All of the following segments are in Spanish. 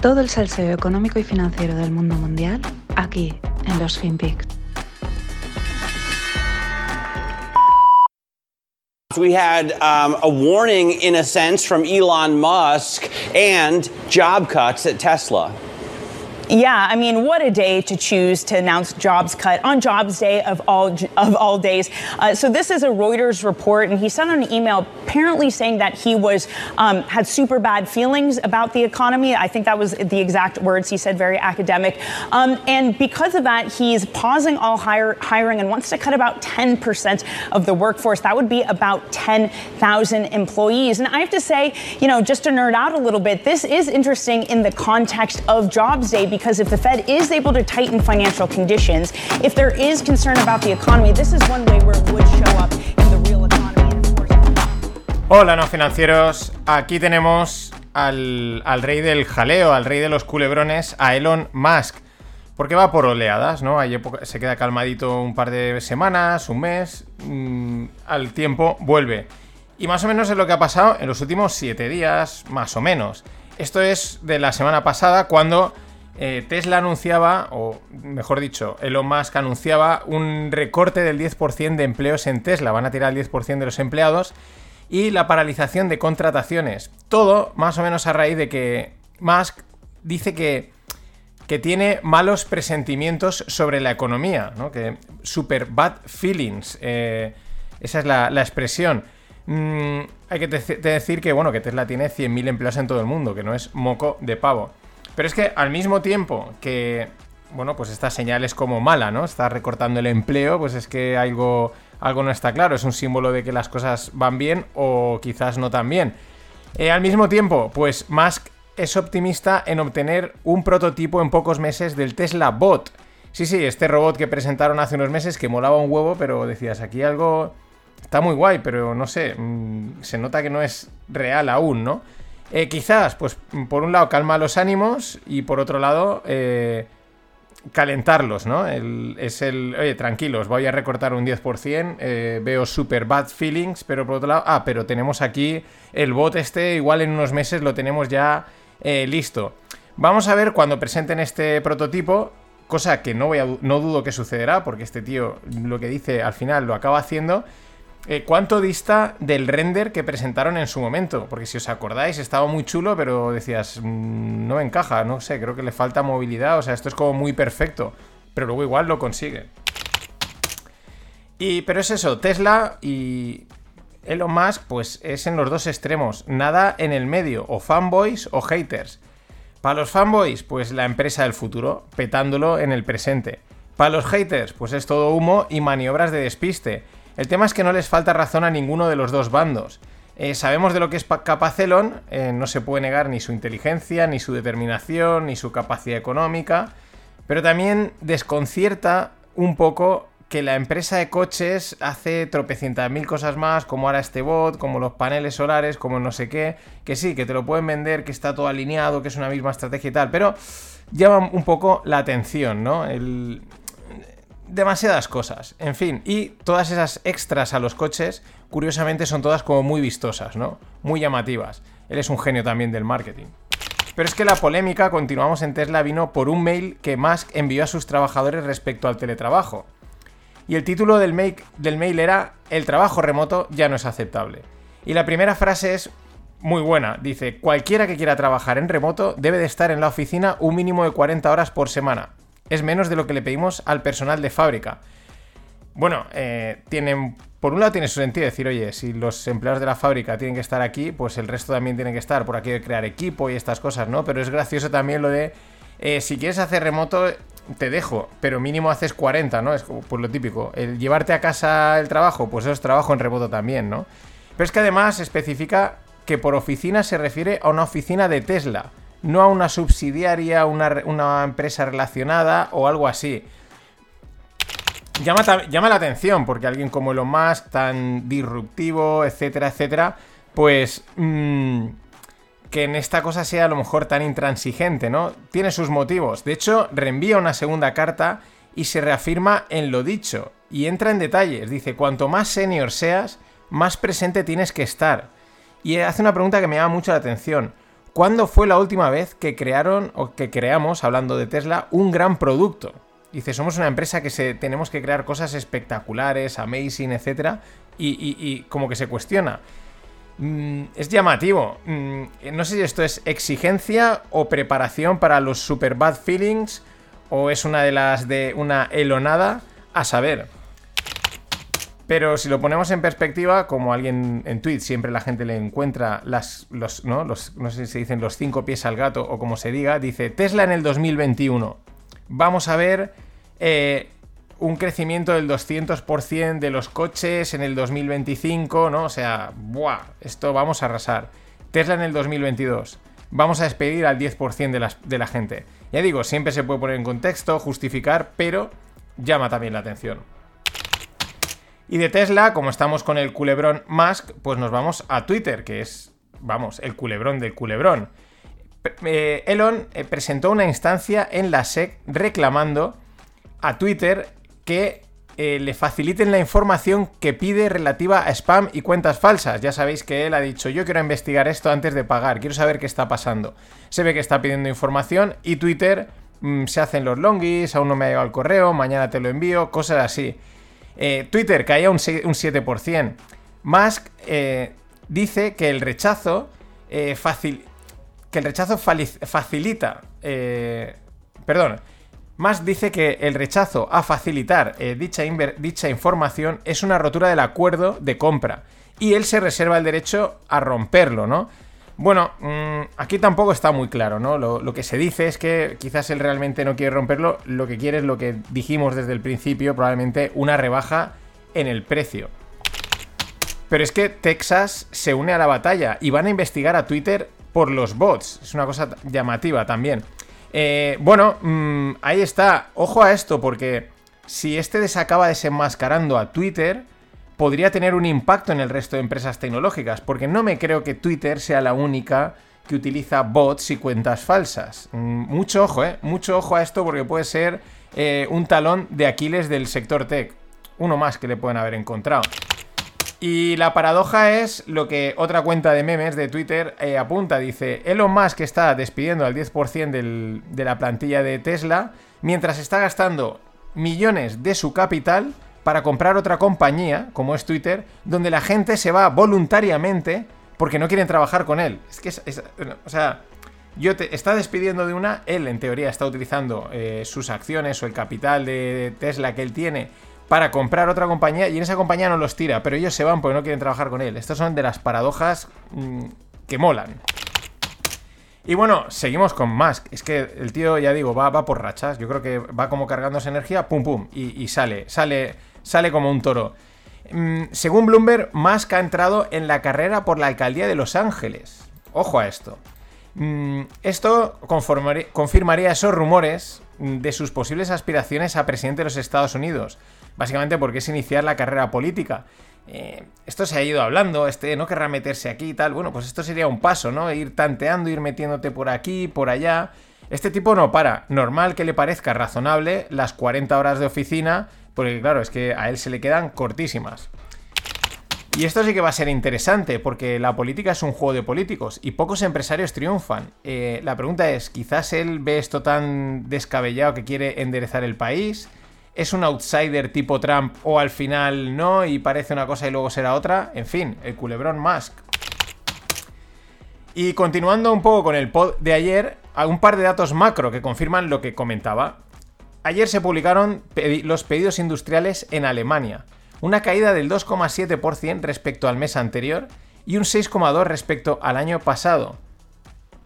Todo el salseo económico y financiero del mundo mundial aquí en los FinPix. We had um, a warning, in a sense, from Elon Musk and job cuts at Tesla. Yeah, I mean, what a day to choose to announce jobs cut on Jobs Day of all of all days. Uh, so this is a Reuters report, and he sent an email apparently saying that he was um, had super bad feelings about the economy. I think that was the exact words he said, very academic. Um, and because of that, he's pausing all hire, hiring and wants to cut about 10% of the workforce. That would be about 10,000 employees. And I have to say, you know, just to nerd out a little bit, this is interesting in the context of Jobs Day because if the Fed is able to tighten financial conditions, if there is concern about the economy, this is one way where it would show up real economy. Hola, no financieros. Aquí tenemos al, al rey del jaleo, al rey de los culebrones, a Elon Musk. Porque va por oleadas, ¿no? Hay época- se queda calmadito un par de semanas, un mes, mm, al tiempo vuelve. Y más o menos es lo que ha pasado en los últimos siete días, más o menos. Esto es de la semana pasada cuando eh, Tesla anunciaba, o mejor dicho, Elon Musk anunciaba un recorte del 10% de empleos en Tesla. Van a tirar el 10% de los empleados y la paralización de contrataciones. Todo más o menos a raíz de que Musk dice que, que tiene malos presentimientos sobre la economía, ¿no? Que super bad feelings. eh, esa es la, la expresión. Mm, hay que decir que, bueno, que Tesla tiene 100.000 empleados en todo el mundo, que no es moco de pavo. Pero es que al mismo tiempo que, bueno, pues esta señal es como mala, ¿no? Está recortando el empleo, pues es que algo, algo no está claro. Es un símbolo de que las cosas van bien o quizás no tan bien. Eh, al mismo tiempo, pues Musk es optimista en obtener un prototipo en pocos meses del Tesla Bot. Sí, sí, este robot que presentaron hace unos meses que molaba un huevo, pero decías, aquí algo está muy guay, pero no sé, mm, se nota que no es real aún, ¿no? Eh, quizás, pues por un lado calma los ánimos y por otro lado eh, calentarlos, ¿no? Es el, oye, tranquilos, voy a recortar un 10%, eh, veo super bad feelings, pero por otro lado, ah, pero tenemos aquí el bot este, igual en unos meses lo tenemos ya eh, listo. Vamos a ver cuando presenten este prototipo, cosa que no, voy a, no dudo que sucederá, porque este tío lo que dice al final lo acaba haciendo. Eh, ¿Cuánto dista del render que presentaron en su momento? Porque si os acordáis, estaba muy chulo, pero decías, "Mm, no me encaja, no sé, creo que le falta movilidad, o sea, esto es como muy perfecto, pero luego igual lo consigue. Y, pero es eso, Tesla y Elon Musk, pues es en los dos extremos, nada en el medio, o fanboys o haters. Para los fanboys, pues la empresa del futuro, petándolo en el presente. Para los haters, pues es todo humo y maniobras de despiste. El tema es que no les falta razón a ninguno de los dos bandos. Eh, sabemos de lo que es pa- capaz Elon, eh, no se puede negar ni su inteligencia, ni su determinación, ni su capacidad económica, pero también desconcierta un poco que la empresa de coches hace tropecientas mil cosas más, como ahora este bot, como los paneles solares, como no sé qué, que sí, que te lo pueden vender, que está todo alineado, que es una misma estrategia y tal, pero llama un poco la atención, ¿no? El... Demasiadas cosas, en fin, y todas esas extras a los coches, curiosamente son todas como muy vistosas, ¿no? Muy llamativas. Él es un genio también del marketing. Pero es que la polémica, continuamos en Tesla, vino por un mail que Musk envió a sus trabajadores respecto al teletrabajo. Y el título del mail, del mail era El trabajo remoto ya no es aceptable. Y la primera frase es muy buena. Dice, cualquiera que quiera trabajar en remoto debe de estar en la oficina un mínimo de 40 horas por semana. Es menos de lo que le pedimos al personal de fábrica. Bueno, eh, tienen, por un lado tiene su sentido decir, oye, si los empleados de la fábrica tienen que estar aquí, pues el resto también tiene que estar, por aquí de crear equipo y estas cosas, ¿no? Pero es gracioso también lo de, eh, si quieres hacer remoto, te dejo, pero mínimo haces 40, ¿no? Es pues lo típico. El llevarte a casa el trabajo, pues eso es trabajo en remoto también, ¿no? Pero es que además especifica que por oficina se refiere a una oficina de Tesla, no a una subsidiaria, una, re- una empresa relacionada o algo así. Llama, llama la atención porque alguien como Elon Musk, tan disruptivo, etcétera, etcétera, pues mm, que en esta cosa sea a lo mejor tan intransigente, ¿no? Tiene sus motivos. De hecho, reenvía una segunda carta y se reafirma en lo dicho y entra en detalles. Dice, cuanto más senior seas, más presente tienes que estar. Y hace una pregunta que me llama mucho la atención. ¿Cuándo fue la última vez que crearon o que creamos, hablando de Tesla, un gran producto? Dice, somos una empresa que se, tenemos que crear cosas espectaculares, amazing, etc. Y, como que se cuestiona. Mm, es llamativo. Mm, no sé si esto es exigencia o preparación para los super bad feelings o es una de las de una elonada a saber. Pero si lo ponemos en perspectiva, como alguien en tweet siempre la gente le encuentra los, ¿no? Los, no sé si se dicen los cinco pies al gato o como se diga, dice Tesla en el 2021. Vamos a ver eh, un crecimiento del 200% de los coches en el 2025, ¿no? O sea, ¡buah! Esto vamos a arrasar. Tesla en el 2022. Vamos a despedir al 10% de, de la gente. Ya digo, siempre se puede poner en contexto, justificar, pero llama también la atención. Y de Tesla, como estamos con el culebrón Musk, pues nos vamos a Twitter, que es, vamos, el culebrón del culebrón. Eh, Elon eh, presentó una instancia en la SEC reclamando a Twitter que eh, le faciliten la información que pide relativa a spam y cuentas falsas. Ya sabéis que él ha dicho, yo quiero investigar esto antes de pagar, quiero saber qué está pasando. Se ve que está pidiendo información y Twitter mm, se hacen los longis, aún no me ha llegado el correo, mañana te lo envío, cosas así. Twitter caía un, 7%. Musk dice que el rechazo fácil que el rechazo facilita. Eh, perdón. Más dice que el rechazo a facilitar eh, dicha, dicha información es una rotura del acuerdo de compra. Y él se reserva el derecho a romperlo, ¿no? Bueno, mm, aquí tampoco está muy claro, ¿no? Lo, que se dice es que quizás él realmente no quiere romperlo, lo que quiere es lo que dijimos desde el principio, probablemente una rebaja en el precio. Pero es que Texas se une a la batalla y van a investigar a Twitter por los bots. Es una cosa llamativa también. Eh, bueno, mm, ahí está. Ojo a esto, porque si este desacaba desenmascarando a Twitter, podría tener un impacto en el resto de empresas tecnológicas, porque no me creo que Twitter sea la única que utiliza bots y cuentas falsas. Mm, mucho ojo, ¿eh? Mucho ojo a esto porque puede ser eh, un talón de Aquiles del sector tech. Uno más que le pueden haber encontrado. Y la paradoja es lo que otra cuenta de memes de Twitter eh, apunta. Dice, Elon Musk está despidiendo al 10% de la plantilla de Tesla mientras está gastando millones de su capital para comprar otra compañía, como es Twitter, donde la gente se va voluntariamente porque no quieren trabajar con él. Es que es, o sea, yo está despidiendo de una, él en teoría está utilizando eh, sus acciones o el capital de Tesla que él tiene para comprar otra compañía y en esa compañía no los tira, pero ellos se van porque no quieren trabajar con él. Estas son de las paradojas mm, que molan. Y bueno, seguimos con Musk. Es que el tío, ya digo, va, va por rachas. Yo creo que va como cargando esa energía, pum, pum, y, sale, sale, sale como un toro. Mm, según Bloomberg, Musk ha entrado en la carrera por la alcaldía de Los Ángeles. Ojo a esto. Mm, esto confirmaría esos rumores de sus posibles aspiraciones a presidente de los Estados Unidos básicamente porque es iniciar la carrera política. Eh, esto se ha ido hablando, este no querrá meterse aquí y tal. Bueno, pues esto sería un paso, ¿no? Ir tanteando, ir metiéndote por aquí, por allá. Este tipo no para. Normal que le parezca razonable las 40 horas de oficina, porque claro, es que a él se le quedan cortísimas. Y esto sí que va a ser interesante, porque la política es un juego de políticos y pocos empresarios triunfan. Eh, la pregunta es, quizás él ve esto tan descabellado que quiere enderezar el país, es un outsider tipo Trump o al final no y parece una cosa y luego será otra. En fin, el culebrón Musk. Y continuando un poco con el pod de ayer, un par de datos macro que confirman lo que comentaba. Ayer se publicaron los pedidos industriales en Alemania, una caída del 2,7% respecto al mes anterior y un 6,2% respecto al año pasado.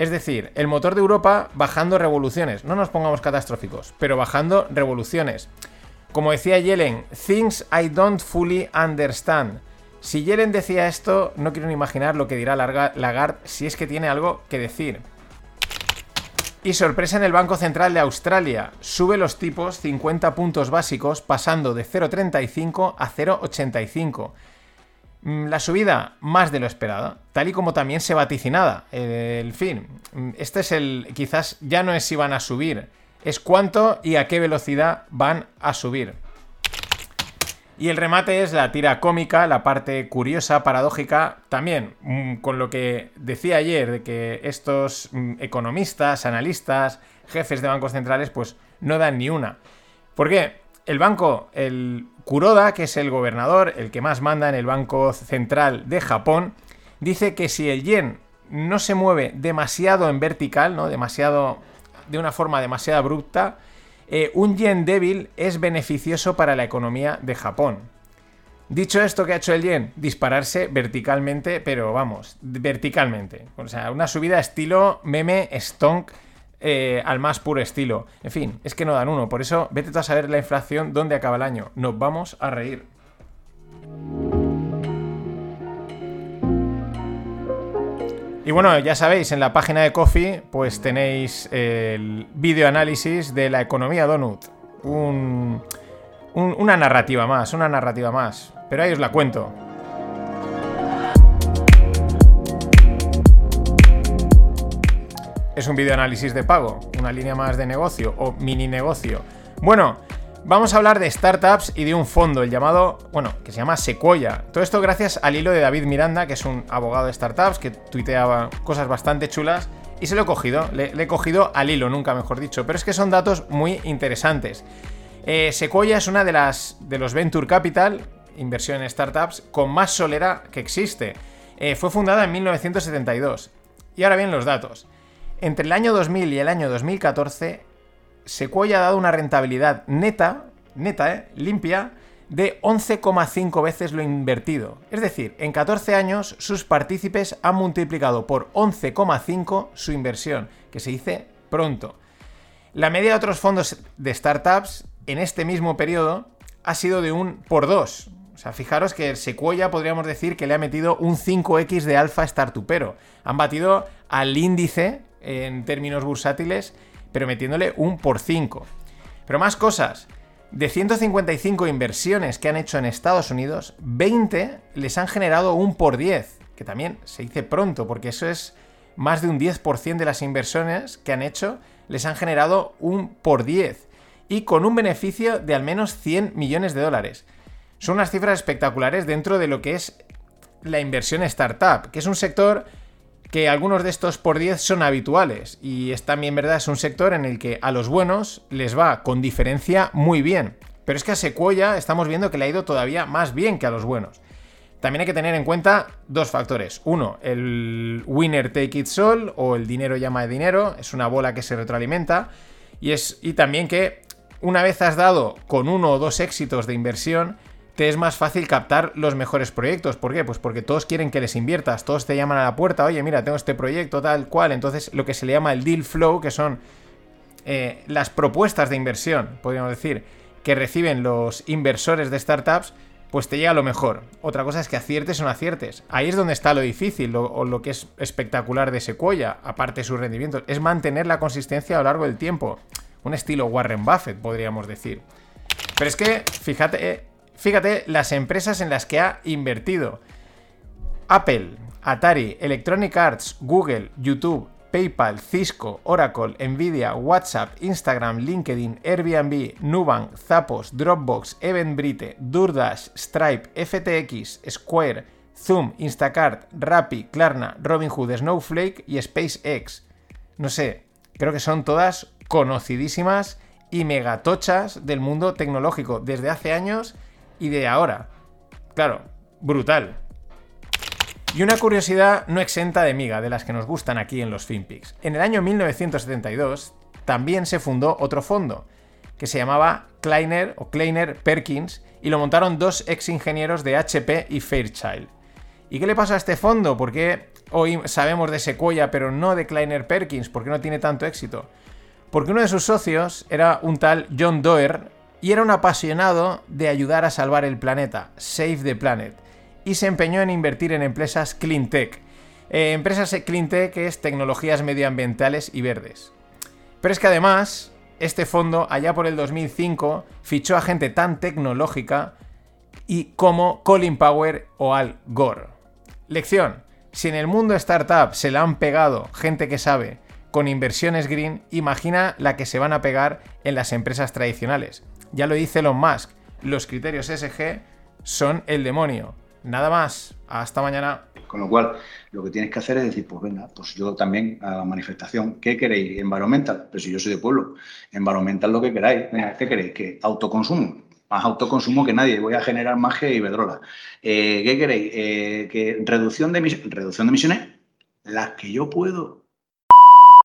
Es decir, el motor de Europa bajando revoluciones, no nos pongamos catastróficos, pero bajando revoluciones. Como decía Yellen, things I don't fully understand. Si Yellen decía esto, no quiero ni imaginar lo que dirá Lagarde si es que tiene algo que decir. Y sorpresa en el Banco Central de Australia. Sube los tipos 50 puntos básicos pasando de 0,35 a 0,85. Mm, la subida más de lo esperado, tal y como también se vaticinaba. El fin, mm, este es el... quizás ya no es si van a subir, es cuánto y a qué velocidad van a subir. Y el remate es la tira cómica, la parte curiosa, paradójica, también mm, con lo que decía ayer de que estos mm, economistas, analistas, jefes de bancos centrales, pues no dan ni una. ¿Por qué? El banco, el Kuroda, que es el gobernador, el que más manda en el Banco Central de Japón, dice que si el yen no se mueve demasiado en vertical, ¿no? Demasiado. de una forma demasiado abrupta, eh, un yen débil es beneficioso para la economía de Japón. Dicho esto, ¿qué ha hecho el yen? Dispararse verticalmente, pero vamos, verticalmente. O sea, una subida estilo meme stonk eh, al más puro estilo. En fin, es que no dan uno. Por eso, vete a saber la inflación dónde acaba el año. Nos vamos a reír. Y bueno, ya sabéis, en la página de Coffee pues tenéis el video análisis de la economía Donut. una narrativa más, una narrativa más. Pero ahí os la cuento. Es un video análisis de pago, una línea más de negocio o mini negocio. Bueno, Vamos a hablar de startups y de un fondo, el llamado, bueno, que se llama Sequoia. Todo esto gracias al hilo de David Miranda, que es un abogado de startups que tuiteaba cosas bastante chulas. Y se lo he cogido, le, he cogido al hilo, nunca mejor dicho. Pero es que son datos muy interesantes. Eh, Sequoia es una de las de los Venture Capital, inversión en startups, con más solera que existe. Eh, fue fundada en 1972. Y ahora bien los datos. Entre el año 2000 y el año 2014 Sequoia ha dado una rentabilidad neta, neta, ¿eh? limpia, de 11,5 veces lo invertido. Es decir, en 14 años sus partícipes han multiplicado por 11,5 su inversión, que se dice pronto. La media de otros fondos de startups en este mismo periodo ha sido de un por 2. O sea, fijaros que el Sequoia podríamos decir que le ha metido un 5x de alfa startupero. Han batido al índice en términos bursátiles pero metiéndole un por 5. Pero más cosas. De 155 inversiones que han hecho en Estados Unidos, 20 les han generado un por 10, que también se dice pronto, porque eso es más de un 10% de las inversiones que han hecho les han generado un por 10 y con un beneficio de al menos 100 millones de dólares. Son unas cifras espectaculares dentro de lo que es la inversión startup, que es un sector que algunos de estos por 10 son habituales y es también verdad, es un sector en el que a los buenos les va con diferencia muy bien. Pero es que a Sequoia estamos viendo que le ha ido todavía más bien que a los buenos. También hay que tener en cuenta dos factores. Uno, el winner take it all o el dinero llama de dinero, es una bola que se retroalimenta. Y, es, y también que una vez has dado con uno o dos éxitos de inversión, te es más fácil captar los mejores proyectos. ¿Por qué? Pues porque todos quieren que les inviertas, todos te llaman a la puerta, oye, mira, tengo este proyecto tal cual. Entonces, lo que se le llama el deal flow, que son eh, las propuestas de inversión, podríamos decir, que reciben los inversores de startups, pues te llega lo mejor. Otra cosa es que aciertes o no aciertes. Ahí es donde está lo difícil, o lo que es espectacular de Sequoia, aparte de sus rendimientos, es mantener la consistencia a lo largo del tiempo. Un estilo Warren Buffett, podríamos decir. Pero es que, fíjate, eh, Fíjate las empresas en las que ha invertido. Apple, Atari, Electronic Arts, Google, YouTube, PayPal, Cisco, Oracle, Nvidia, WhatsApp, Instagram, LinkedIn, Airbnb, Nubank, Zappos, Dropbox, Eventbrite, Durdash, Stripe, FTX, Square, Zoom, Instacart, Rappi, Klarna, Robinhood, Snowflake y SpaceX. No sé, creo que son todas conocidísimas y megatochas del mundo tecnológico desde hace años y de ahora. Claro, brutal. Y una curiosidad no exenta de miga, de las que nos gustan aquí en los FinPix. En el año 1972 también se fundó otro fondo, que se llamaba Kleiner o Kleiner Perkins, y lo montaron dos ex ingenieros de HP y Fairchild. ¿Y qué le pasa a este fondo? ¿Por qué hoy sabemos de Sequoia pero no de Kleiner Perkins? ¿Por qué no tiene tanto éxito? Porque uno de sus socios era un tal John Doerr, y era un apasionado de ayudar a salvar el planeta, Save the Planet, y se empeñó en invertir en empresas clean tech. Eh, empresas clean tech es tecnologías medioambientales y verdes. Pero es que además, este fondo, allá por el 2005, fichó a gente tan tecnológica y como Colin Power o Al Gore. Lección. Si en el mundo startup se la han pegado gente que sabe con inversiones green, imagina la que se van a pegar en las empresas tradicionales. Ya lo dice Elon Musk. los criterios SG son el demonio. Nada más. Hasta mañana. Con lo cual, lo que tienes que hacer es decir, pues venga, pues yo también a la manifestación. ¿Qué queréis? Environmental. Pero si yo soy de pueblo, environmental lo que queráis. ¿qué queréis? Que autoconsumo. Más autoconsumo que nadie. Voy a generar más que Iberdrola. Eh, ¿Qué queréis? Eh, que reducción de, reducción de emisiones, las que yo puedo